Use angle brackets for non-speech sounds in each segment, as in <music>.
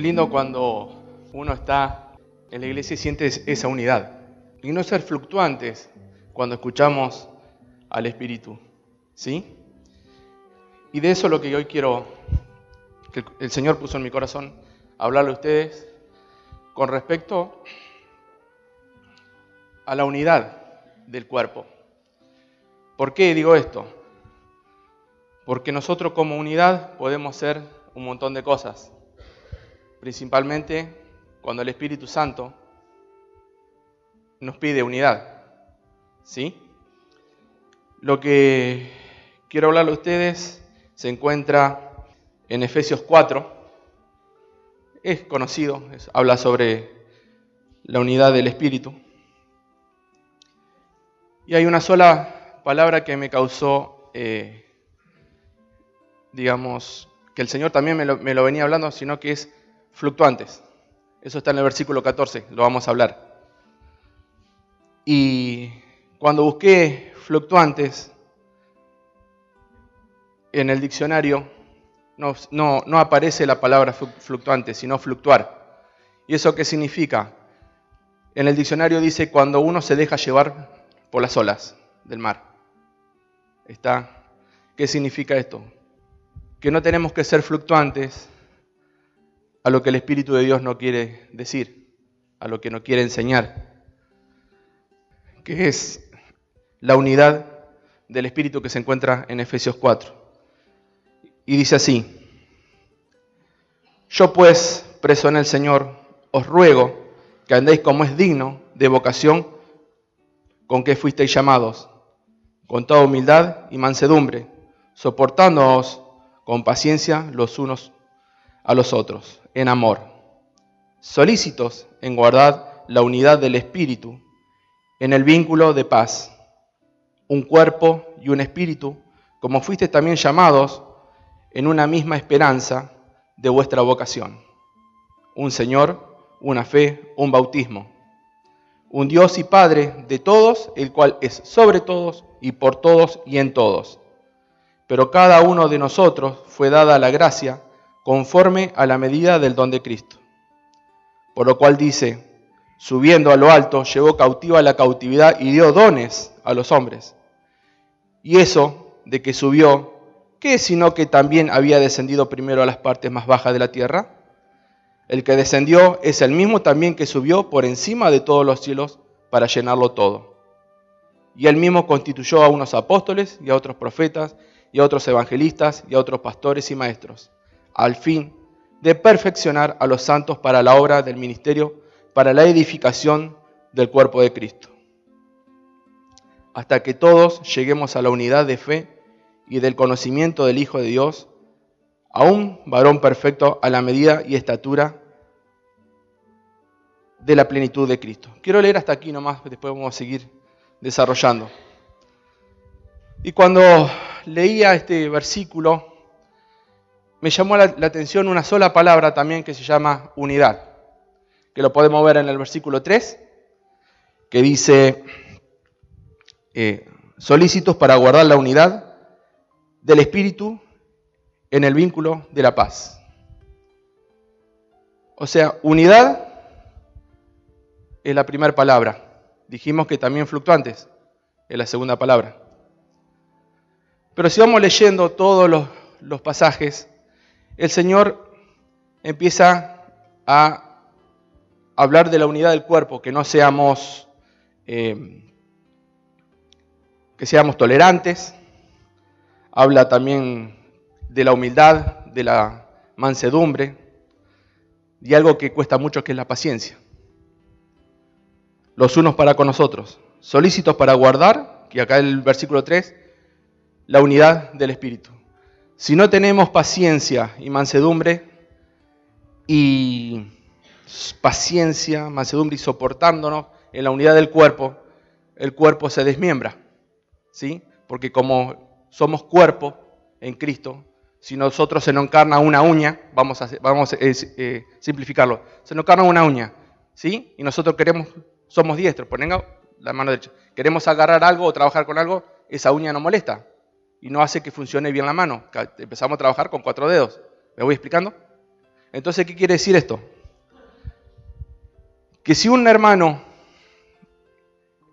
Qué lindo cuando uno está en la iglesia y siente esa unidad. Y no ser fluctuantes cuando escuchamos al Espíritu. ¿Sí? Y de eso es lo que hoy quiero, que el Señor puso en mi corazón, hablarle a ustedes con respecto a la unidad del cuerpo. ¿Por qué digo esto? Porque nosotros como unidad podemos ser un montón de cosas, principalmente cuando el Espíritu Santo nos pide unidad. ¿Sí? Lo que quiero hablarle a ustedes se encuentra en Efesios 4. Es conocido, habla sobre la unidad del Espíritu. Y hay una sola palabra que me causó, eh, digamos, que el Señor también me lo venía hablando, sino que es fluctuantes. Eso está en el versículo 14, lo vamos a hablar. Y cuando busqué fluctuantes en el diccionario, no, aparece la palabra fluctuante, sino fluctuar. ¿Y eso qué significa? En el diccionario dice cuando uno se deja llevar por las olas del mar. ¿Está? ¿Qué significa esto? Que no tenemos que ser fluctuantes a lo que el Espíritu de Dios no quiere decir, a lo que no quiere enseñar que es la unidad del Espíritu que se encuentra en Efesios 4. Y dice así, yo pues, preso en el Señor, os ruego que andéis como es digno de vocación con que fuisteis llamados, con toda humildad y mansedumbre, soportándoos con paciencia los unos a los otros, en amor, solícitos en guardar la unidad del Espíritu en el vínculo de paz, un cuerpo y un espíritu, como fuisteis también llamados en una misma esperanza de vuestra vocación. Un Señor, una fe, un bautismo. Un Dios y Padre de todos, el cual es sobre todos y por todos y en todos. Pero cada uno de nosotros fue dada la gracia conforme a la medida del don de Cristo. Por lo cual dice, subiendo a lo alto, llevó cautiva la cautividad y dio dones a los hombres. Y eso de que subió, ¿qué sino que también había descendido primero a las partes más bajas de la tierra? El que descendió es el mismo también que subió por encima de todos los cielos para llenarlo todo. Y él mismo constituyó a unos apóstoles y a otros profetas y a otros evangelistas y a otros pastores y maestros, al fin de perfeccionar a los santos para la obra del ministerio para la edificación del cuerpo de Cristo. Hasta que todos lleguemos a la unidad de fe y del conocimiento del Hijo de Dios, a un varón perfecto a la medida y estatura de la plenitud de Cristo. Quiero leer hasta aquí nomás, después vamos a seguir desarrollando. Y cuando leía este versículo, me llamó la, atención una sola palabra también que se llama unidad que lo podemos ver en el versículo 3, que dice, eh, solícitos para guardar la unidad del Espíritu en el vínculo de la paz. O sea, unidad es la primera palabra. Dijimos que también fluctuantes es la segunda palabra. Pero si vamos leyendo todos los pasajes, el Señor empieza a hablar de la unidad del cuerpo, que no seamos, eh, que seamos tolerantes. Habla también de la humildad, de la mansedumbre y algo que cuesta mucho que es la paciencia. Los unos para con nosotros, solícitos para guardar, que acá el versículo 3, la unidad del Espíritu. Si no tenemos paciencia y mansedumbre y paciencia, mansedumbre y soportándonos en la unidad del cuerpo, el cuerpo se desmiembra. ¿Sí? Porque como somos cuerpo en Cristo, si nosotros se nos encarna una uña, vamos a, eh, simplificarlo, se nos encarna una uña, ¿sí? Y nosotros queremos, somos diestros, ponen la mano derecha, queremos agarrar algo o trabajar con algo, esa uña nos molesta y no hace que funcione bien la mano. Empezamos a trabajar con cuatro dedos. ¿Me voy explicando? Entonces, ¿qué quiere decir esto? Que si un hermano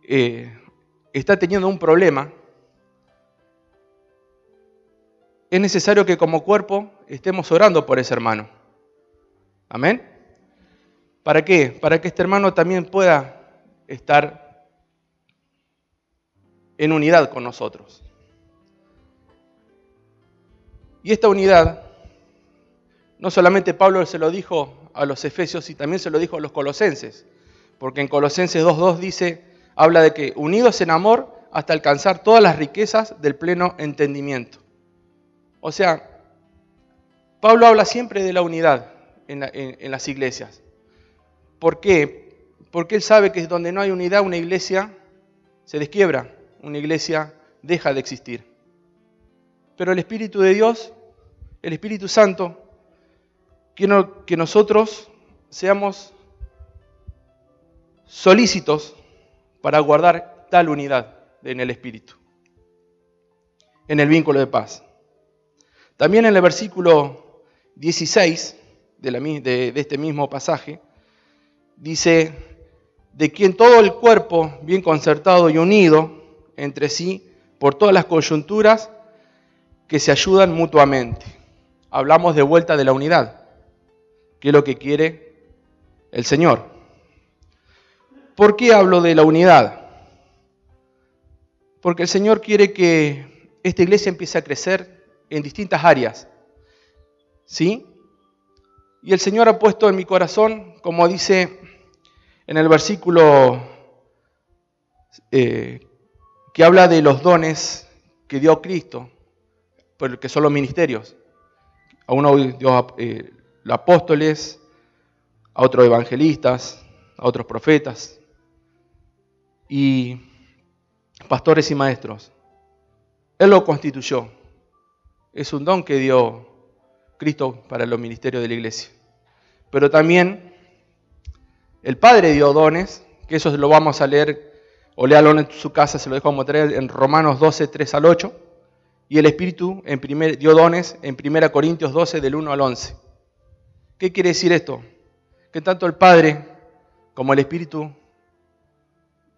eh, está teniendo un problema, es necesario que como cuerpo estemos orando por ese hermano. Amén. ¿Para qué? Para que este hermano también pueda estar en unidad con nosotros. Y esta unidad, no solamente Pablo se lo dijo a los efesios, y también se lo dijo a los colosenses, porque en Colosenses 2.2 dice, habla de que unidos en amor hasta alcanzar todas las riquezas del pleno entendimiento. O sea, Pablo habla siempre de la unidad en, las iglesias. ¿Por qué? Porque él sabe que donde no hay unidad, una iglesia se desquiebra, una iglesia deja de existir. Pero el Espíritu de Dios, el Espíritu Santo, quiere que nosotros seamos solícitos para guardar tal unidad en el Espíritu, en el vínculo de paz. También en el versículo 16 de, este mismo pasaje, dice, de quien todo el cuerpo, bien concertado y unido entre sí, por todas las coyunturas que se ayudan mutuamente. Hablamos de vuelta de la unidad, que es lo que quiere el Señor. ¿Por qué hablo de la unidad? Porque el Señor quiere que esta iglesia empiece a crecer en distintas áreas. ¿Sí? Y el Señor ha puesto en mi corazón, como dice en el versículo eh, que habla de los dones que dio Cristo, que son los ministerios. A uno dio eh, apóstoles, a otros evangelistas, a otros profetas y pastores y maestros. Él lo constituyó es un don que dio Cristo para los ministerios de la iglesia. Pero también el Padre dio dones, que eso lo vamos a leer, o léalo en su casa, se lo dejo traer en Romanos 12, 3 al 8, y el Espíritu en dio dones en 1 Corintios 12, del 1 al 11. ¿Qué quiere decir esto? Que tanto el Padre como el Espíritu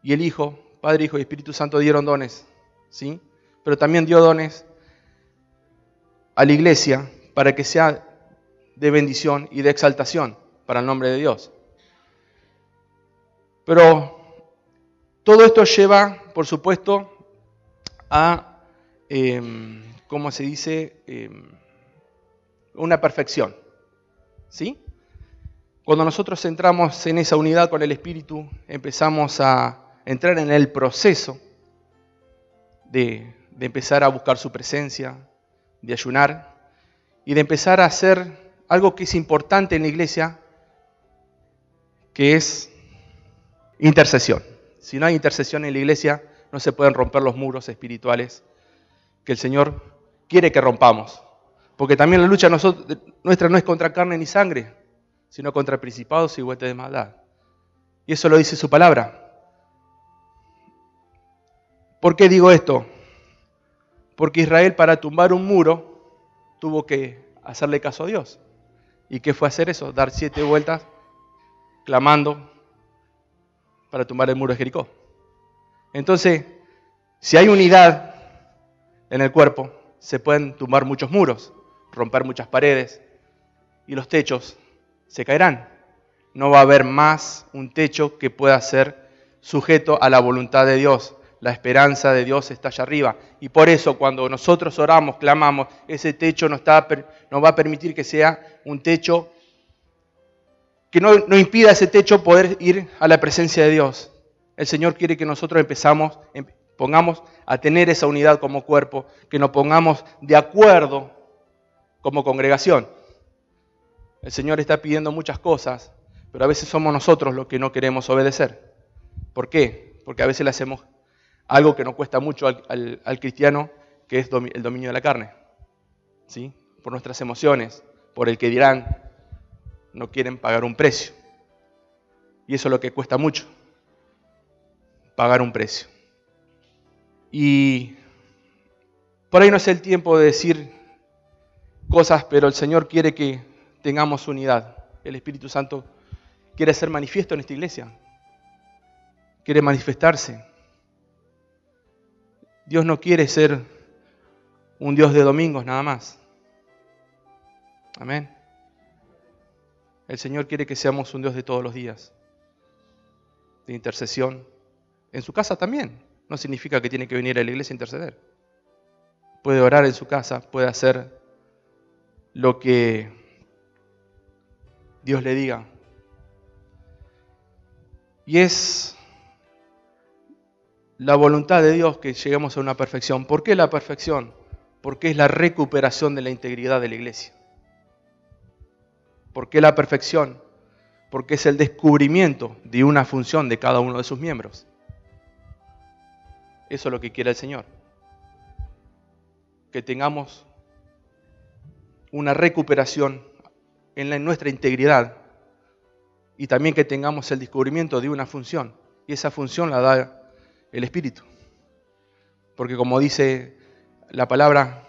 y el Hijo, Padre, Hijo y Espíritu Santo dieron dones, ¿sí? Pero también dio dones a la iglesia para que sea de bendición y de exaltación para el nombre de Dios. Pero todo esto lleva, por supuesto, a, em, ¿cómo se dice?, em, una perfección. ¿Sí? Cuando nosotros entramos en esa unidad con el Espíritu, empezamos a entrar en el proceso de, de empezar a buscar su presencia, de ayunar y de empezar a hacer algo que es importante en la iglesia, que es intercesión. Si no hay intercesión en la iglesia, no se pueden romper los muros espirituales que el Señor quiere que rompamos. Porque también la lucha nuestra no es contra carne ni sangre, sino contra principados y huestes de maldad. Y eso lo dice su palabra. ¿Por qué digo esto? Porque Israel para tumbar un muro tuvo que hacerle caso a Dios. ¿Y qué fue hacer eso? Dar siete vueltas clamando para tumbar el muro de Jericó. Entonces, si hay unidad en el cuerpo, se pueden tumbar muchos muros, romper muchas paredes y los techos se caerán. No va a haber más un techo que pueda ser sujeto a la voluntad de Dios la esperanza de Dios está allá arriba. Y por eso cuando nosotros oramos, clamamos, ese techo nos, va a permitir que sea un techo que no, no, impida a ese techo poder ir a la presencia de Dios. El Señor quiere que nosotros empezamos, em, pongamos a tener esa unidad como cuerpo, que nos pongamos de acuerdo como congregación. El Señor está pidiendo muchas cosas, pero a veces somos nosotros los que no queremos obedecer. ¿Por qué? Porque a veces le hacemos algo que no cuesta mucho al, cristiano, que es el dominio de la carne. ¿Sí? Por nuestras emociones, por el que dirán, no quieren pagar un precio. Y eso es lo que cuesta mucho, pagar un precio. Y por ahí no es el tiempo de decir cosas, pero el Señor quiere que tengamos unidad. El Espíritu Santo quiere ser manifiesto en esta iglesia. Quiere manifestarse. Dios no quiere ser un Dios de domingos nada más. Amén. El Señor quiere que seamos un Dios de todos los días, de intercesión. En su casa también. No significa que tiene que venir a la iglesia a interceder. Puede orar en su casa, puede hacer lo que Dios le diga. Y es la voluntad de Dios que lleguemos a una perfección. ¿Por qué la perfección? Porque es la recuperación de la integridad de la iglesia. ¿Por qué la perfección? Porque es el descubrimiento de una función de cada uno de sus miembros. Eso es lo que quiere el Señor. Que tengamos una recuperación en, nuestra integridad y también que tengamos el descubrimiento de una función. Y esa función la da el Espíritu. Porque como dice la palabra,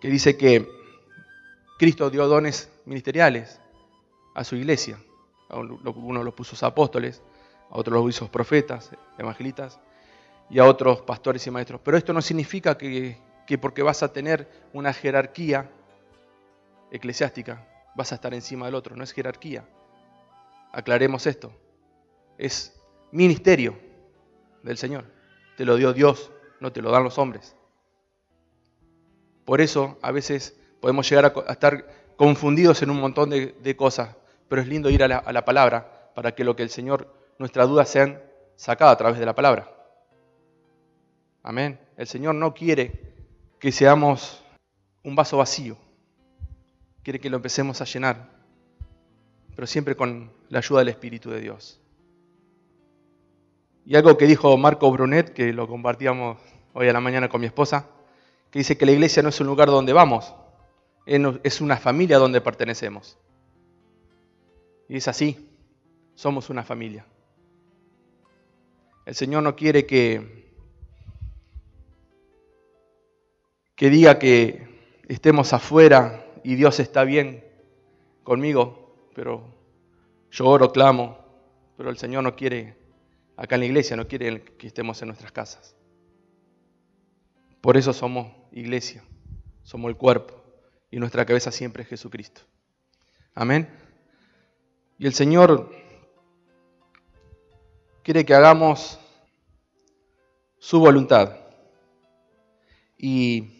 que dice que Cristo dio dones ministeriales a su iglesia. Uno los puso apóstoles, a otros los hizo profetas, evangelistas, y a otros pastores y maestros. Pero esto no significa que, que porque vas a tener una jerarquía eclesiástica, vas a estar encima del otro, no es jerarquía. Aclaremos esto. Es ministerio del Señor. Te lo dio Dios, no te lo dan los hombres. Por eso a veces podemos llegar a, estar confundidos en un montón de, cosas, pero es lindo ir a la, a la, palabra para que lo que el Señor, nuestras dudas sean sacadas a través de la palabra. Amén. El Señor no quiere que seamos un vaso vacío, quiere que lo empecemos a llenar, pero siempre con la ayuda del Espíritu de Dios. Y algo que dijo Marco Brunet, que lo compartíamos hoy a la mañana con mi esposa, que dice que la iglesia no es un lugar donde vamos, es una familia donde pertenecemos. Y es así, somos una familia. El Señor no quiere que, que diga que estemos afuera y Dios está bien conmigo, pero yo oro, clamo, pero el Señor no quiere, acá en la iglesia, no quiere que estemos en nuestras casas. Por eso somos iglesia, somos el cuerpo y nuestra cabeza siempre es Jesucristo. Amén. Y el Señor quiere que hagamos su voluntad. Y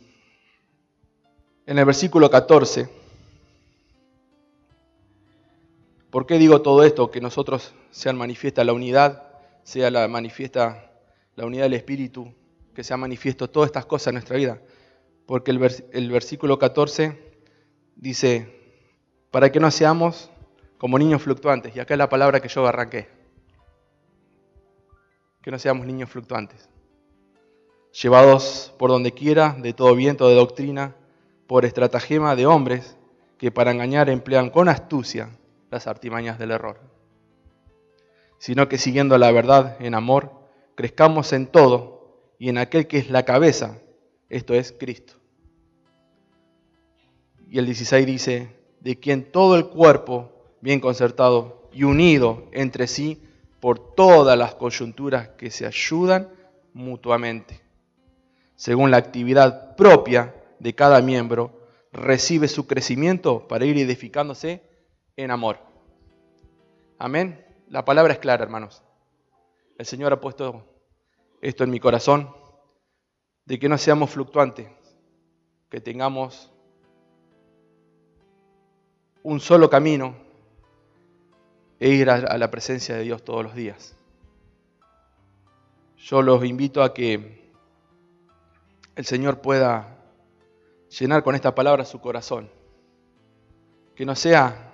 en el versículo 14. ¿Por qué digo todo esto? Que nosotros sean manifiesta la unidad, sea la manifiesta la unidad del Espíritu, que sea manifiesto todas estas cosas en nuestra vida. Porque el, versículo 14 dice, para que no seamos como niños fluctuantes. Y acá es la palabra que yo arranqué. Que no seamos niños fluctuantes. Llevados por donde quiera de todo viento de doctrina por estratagema de hombres que para engañar emplean con astucia las artimañas del error, sino que siguiendo la verdad en amor, crezcamos en todo y en aquel que es la cabeza, esto es Cristo. Y el 16 dice, de quien todo el cuerpo, bien concertado y unido entre sí por todas las coyunturas que se ayudan mutuamente, según la actividad propia de cada miembro recibe su crecimiento para ir edificándose en amor. Amén. La palabra es clara, hermanos. El Señor ha puesto esto en mi corazón, de que no seamos fluctuantes, que tengamos un solo camino e ir a la presencia de Dios todos los días. Yo los invito a que el Señor pueda llenar con esta palabra su corazón. Que no sea,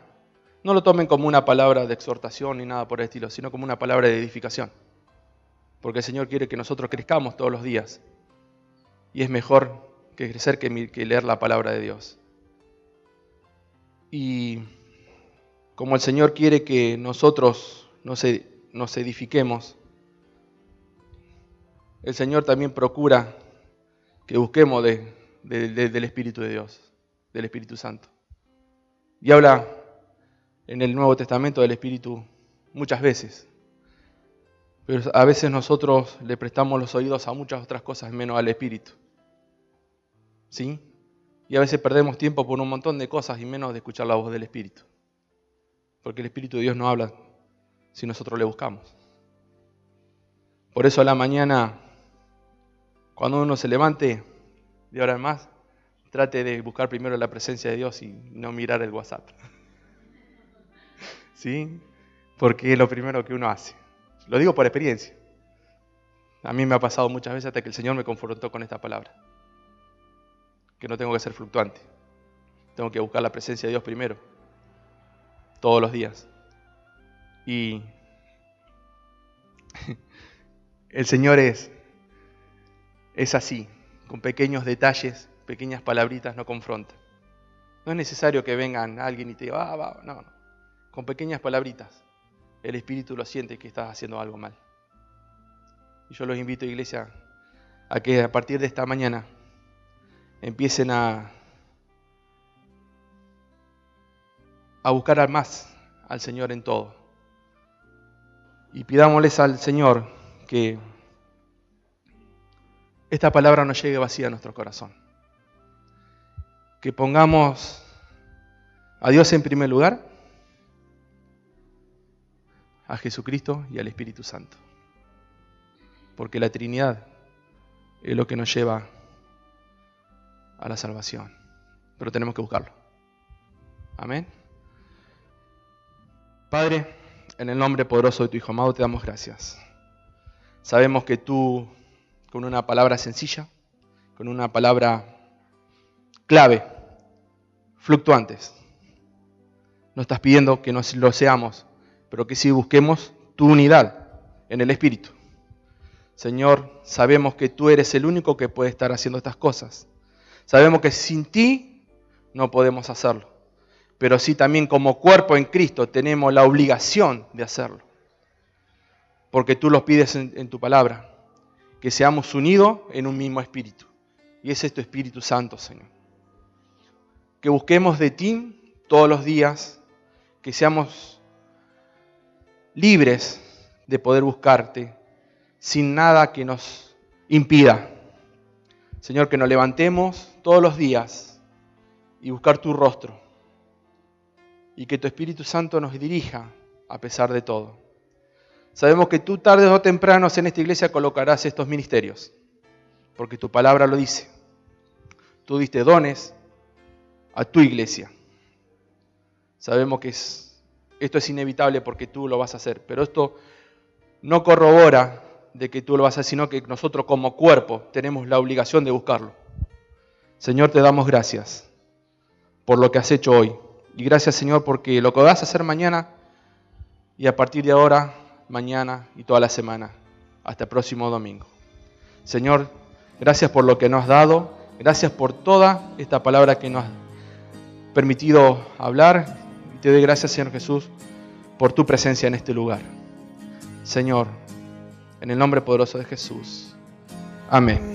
no lo tomen como una palabra de exhortación ni nada por el estilo, sino como una palabra de edificación. Porque el Señor quiere que nosotros crezcamos todos los días. Y es mejor que crecer que, leer la palabra de Dios. Y como el Señor quiere que nosotros nos, nos edifiquemos, el Señor también procura que busquemos de, del Espíritu de Dios, del Espíritu Santo. Y habla en el Nuevo Testamento del Espíritu muchas veces. Pero a veces nosotros le prestamos los oídos a muchas otras cosas menos al Espíritu. ¿Sí? Y a veces perdemos tiempo por un montón de cosas y menos de escuchar la voz del Espíritu. Porque el Espíritu de Dios no habla si nosotros le buscamos. Por eso a la mañana, cuando uno se levante, de ahora en más, trate de buscar primero la presencia de Dios y no mirar el WhatsApp. <laughs> ¿Sí? Porque es lo primero que uno hace. Lo digo por experiencia. A mí me ha pasado muchas veces hasta que el Señor me confrontó con esta palabra. Que no tengo que ser fluctuante. Tengo que buscar la presencia de Dios primero. Todos los días. Y <laughs> el Señor es, es así, con pequeños detalles, pequeñas palabritas, no confronta. No es necesario que vengan alguien y te diga, ah, va, no, no. Con pequeñas palabritas el Espíritu lo siente que estás haciendo algo mal. Y yo los invito, iglesia, a que a partir de esta mañana empiecen a, a buscar más al Señor en todo. Y pidámosles al Señor que esta palabra no llegue vacía a nuestro corazón. Que pongamos a Dios en primer lugar a Jesucristo y al Espíritu Santo. Porque la Trinidad es lo que nos lleva a la salvación. Pero tenemos que buscarlo. Amén. Padre, en el nombre poderoso de tu Hijo amado te damos gracias. Sabemos que tú, con una palabra sencilla, con una palabra clave, fluctuantes, nos estás pidiendo que nos lo seamos pero que si busquemos tu unidad en el Espíritu. Señor, sabemos que tú eres el único que puede estar haciendo estas cosas. Sabemos que sin ti no podemos hacerlo, pero sí también como cuerpo en Cristo tenemos la obligación de hacerlo, porque tú lo pides en tu palabra, que seamos unidos en un mismo espíritu. Y ese es tu Espíritu Santo, Señor. Que busquemos de ti todos los días, que seamos libres de poder buscarte sin nada que nos impida. Señor, que nos levantemos todos los días y buscar tu rostro y que tu Espíritu Santo nos dirija a pesar de todo. Sabemos que tú tarde o temprano en esta iglesia colocarás estos ministerios, porque tu palabra lo dice. Tú diste dones a tu iglesia. Sabemos que es esto es inevitable porque tú lo vas a hacer, pero esto no corrobora de que tú lo vas a hacer, sino que nosotros como cuerpo tenemos la obligación de buscarlo. Señor, te damos gracias por lo que has hecho hoy. Y gracias, Señor, porque lo que vas a hacer mañana y a partir de ahora, mañana y toda la semana, hasta el próximo domingo. Señor, gracias por lo que nos has dado, gracias por toda esta palabra que nos has permitido hablar te doy gracias, Señor Jesús, por tu presencia en este lugar. Señor, en el nombre poderoso de Jesús. Amén.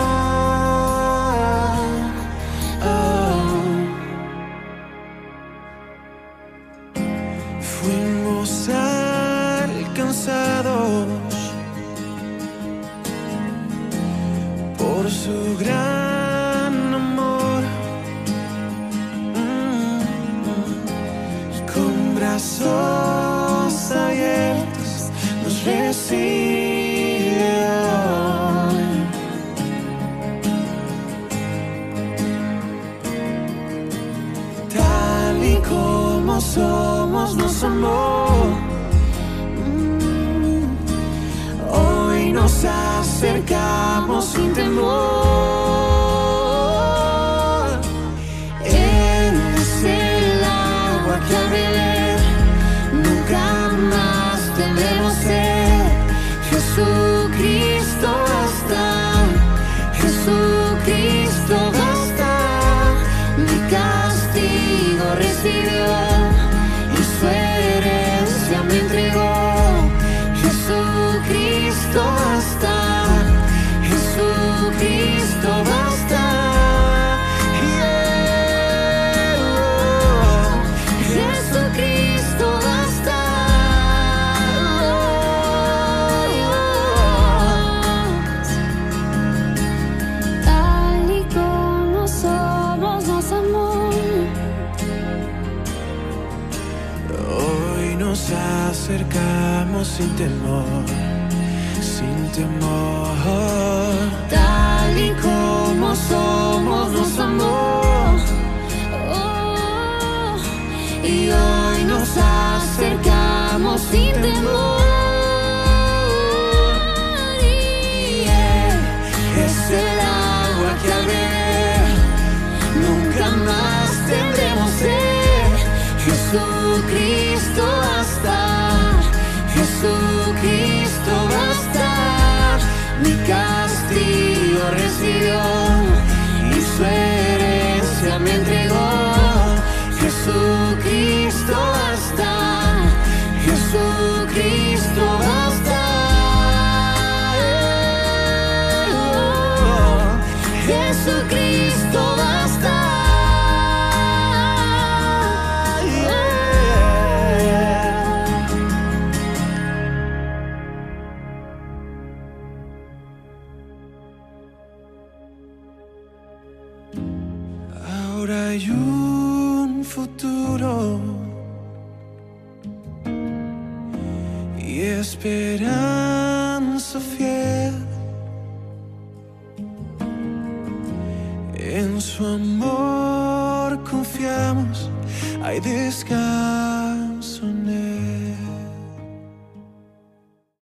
Como somos nos amó. Mm. Hoy nos acercamos sin temor. mi castigo recibió y su herencia me entregó.